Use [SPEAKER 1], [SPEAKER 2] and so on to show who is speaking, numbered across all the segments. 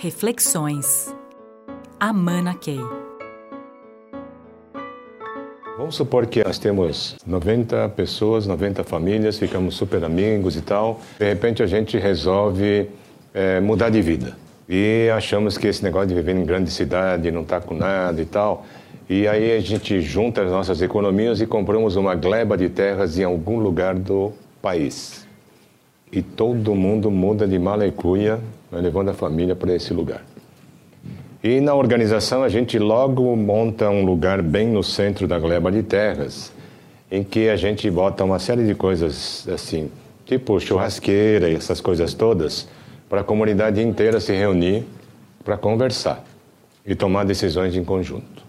[SPEAKER 1] Reflexões. Amana Key.
[SPEAKER 2] Vamos supor que nós temos 90 pessoas, 90 famílias, ficamos super amigos e tal. De repente a gente resolve é, mudar de vida. E achamos que esse negócio de viver em grande cidade não está com nada e tal. E aí a gente junta as nossas economias e compramos uma gleba de terras em algum lugar do país. E todo mundo muda de mala e cuia né, levando a família para esse lugar. E na organização a gente logo monta um lugar bem no centro da gleba de terras, em que a gente bota uma série de coisas assim, tipo churrasqueira e essas coisas todas, para a comunidade inteira se reunir para conversar e tomar decisões em conjunto.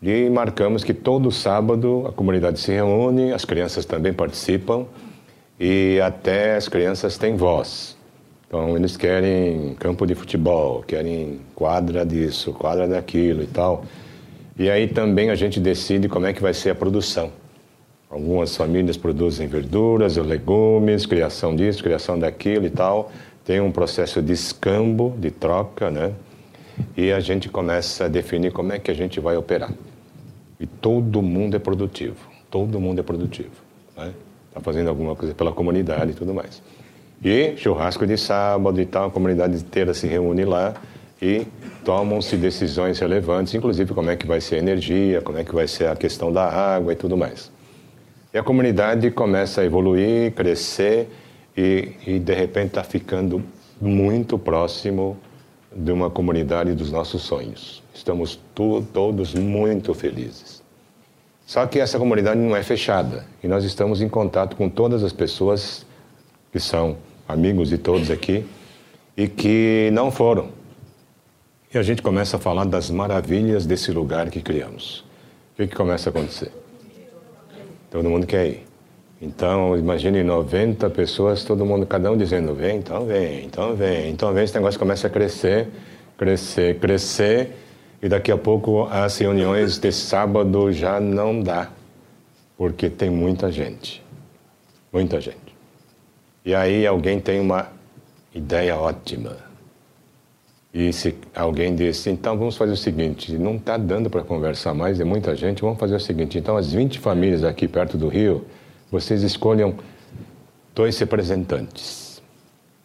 [SPEAKER 2] E marcamos que todo sábado a comunidade se reúne, as crianças também participam e até as crianças têm voz. Então eles querem campo de futebol, querem quadra disso, quadra daquilo e tal. E aí também a gente decide como é que vai ser a produção. Algumas famílias produzem verduras, legumes, criação disso, criação daquilo e tal. Tem um processo de escambo, de troca, né? E a gente começa a definir como é que a gente vai operar. E todo mundo é produtivo, todo mundo é produtivo. Está né? Tá fazendo alguma coisa pela comunidade e tudo mais. E churrasco de sábado e tal, a comunidade inteira se reúne lá e tomam-se decisões relevantes, inclusive como é que vai ser a energia, como é que vai ser a questão da água e tudo mais. E a comunidade começa a evoluir, crescer e, e de repente está ficando muito próximo de uma comunidade dos nossos sonhos. Estamos tu, todos muito felizes. Só que essa comunidade não é fechada e nós estamos em contato com todas as pessoas que são amigos de todos aqui, e que não foram. E a gente começa a falar das maravilhas desse lugar que criamos. O que, que começa a acontecer? Todo mundo quer ir. Então, imagine 90 pessoas, todo mundo, cada um dizendo: vem, então vem, então vem, então vem. Esse negócio começa a crescer, crescer, crescer. E daqui a pouco as reuniões de sábado já não dá, porque tem muita gente. Muita gente. E aí alguém tem uma ideia ótima. E se alguém disse, então vamos fazer o seguinte, não está dando para conversar mais, é muita gente, vamos fazer o seguinte, então as 20 famílias aqui perto do Rio, vocês escolham dois representantes.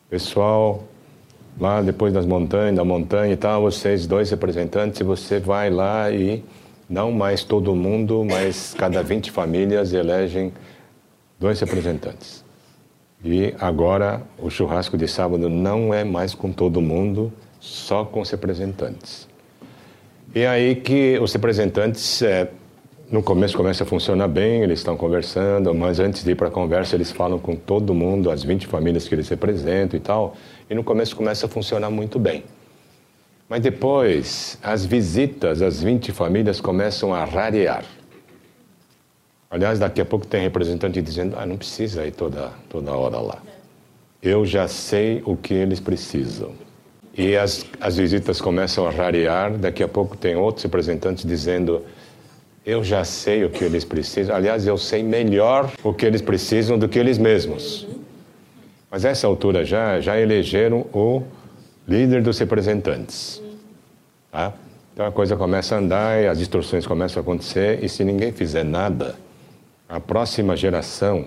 [SPEAKER 2] Pessoal, lá depois das montanhas, da montanha e tal, vocês dois representantes, você vai lá e não mais todo mundo, mas cada 20 famílias elegem dois representantes. E agora o churrasco de sábado não é mais com todo mundo, só com os representantes. E aí que os representantes, é, no começo começa a funcionar bem, eles estão conversando, mas antes de ir para a conversa eles falam com todo mundo, as 20 famílias que eles representam e tal, e no começo começa a funcionar muito bem. Mas depois, as visitas às 20 famílias começam a rarear. Aliás, daqui a pouco tem representante dizendo: ah, não precisa ir toda, toda hora lá. Eu já sei o que eles precisam. E as, as visitas começam a rarear, daqui a pouco tem outros representantes dizendo: eu já sei o que eles precisam. Aliás, eu sei melhor o que eles precisam do que eles mesmos. Mas a essa altura já, já elegeram o líder dos representantes. Tá? Então a coisa começa a andar e as distorções começam a acontecer, e se ninguém fizer nada, a próxima geração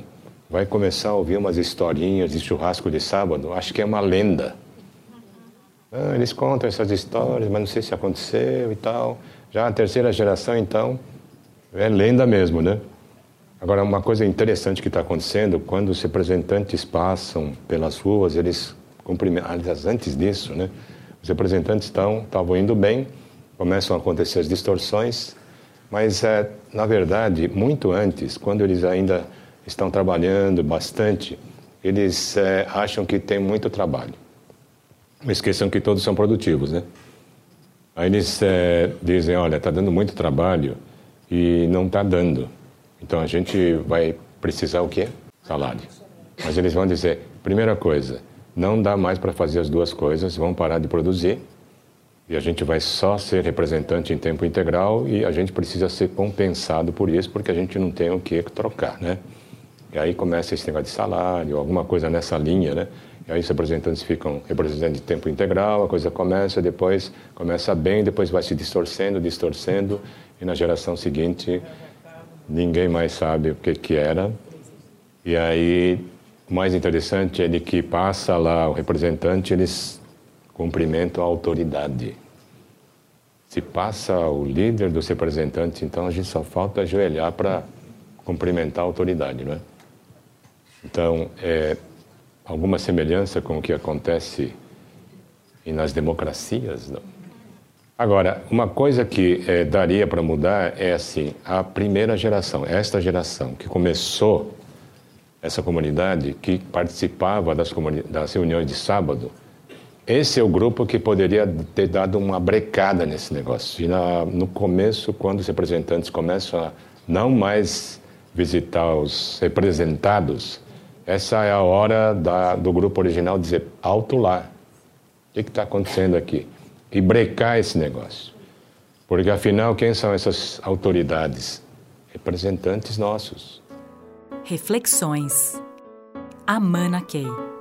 [SPEAKER 2] vai começar a ouvir umas historinhas de churrasco de sábado, acho que é uma lenda. Ah, eles contam essas histórias, mas não sei se aconteceu e tal. Já a terceira geração, então, é lenda mesmo, né? Agora, uma coisa interessante que está acontecendo, quando os representantes passam pelas ruas, eles cumprimentam, antes disso, né? Os representantes estão, estavam indo bem, começam a acontecer as distorções, mas, é, na verdade, muito antes, quando eles ainda estão trabalhando bastante, eles é, acham que tem muito trabalho. Esqueçam que todos são produtivos, né? Aí eles é, dizem, olha, está dando muito trabalho e não está dando. Então a gente vai precisar o quê? Salário. Mas eles vão dizer, primeira coisa, não dá mais para fazer as duas coisas, vão parar de produzir e a gente vai só ser representante em tempo integral e a gente precisa ser compensado por isso porque a gente não tem o que trocar, né? E aí começa esse negócio de salário, alguma coisa nessa linha, né? e aí os representantes ficam representando de tempo integral, a coisa começa, depois começa bem, depois vai se distorcendo, distorcendo, e na geração seguinte ninguém mais sabe o que, que era. E aí o mais interessante é de que passa lá o representante, eles cumprimentam a autoridade. Se passa o líder dos representantes, então a gente só falta ajoelhar para cumprimentar a autoridade, não é? Então, é, alguma semelhança com o que acontece nas democracias. Não? Agora, uma coisa que é, daria para mudar é assim: a primeira geração, esta geração que começou essa comunidade, que participava das, das reuniões de sábado, esse é o grupo que poderia ter dado uma brecada nesse negócio. E na, no começo, quando os representantes começam a não mais visitar os representados, essa é a hora da, do grupo original dizer alto lá. O que está acontecendo aqui? E brecar esse negócio. Porque afinal, quem são essas autoridades? Representantes nossos.
[SPEAKER 1] Reflexões. Amana Key.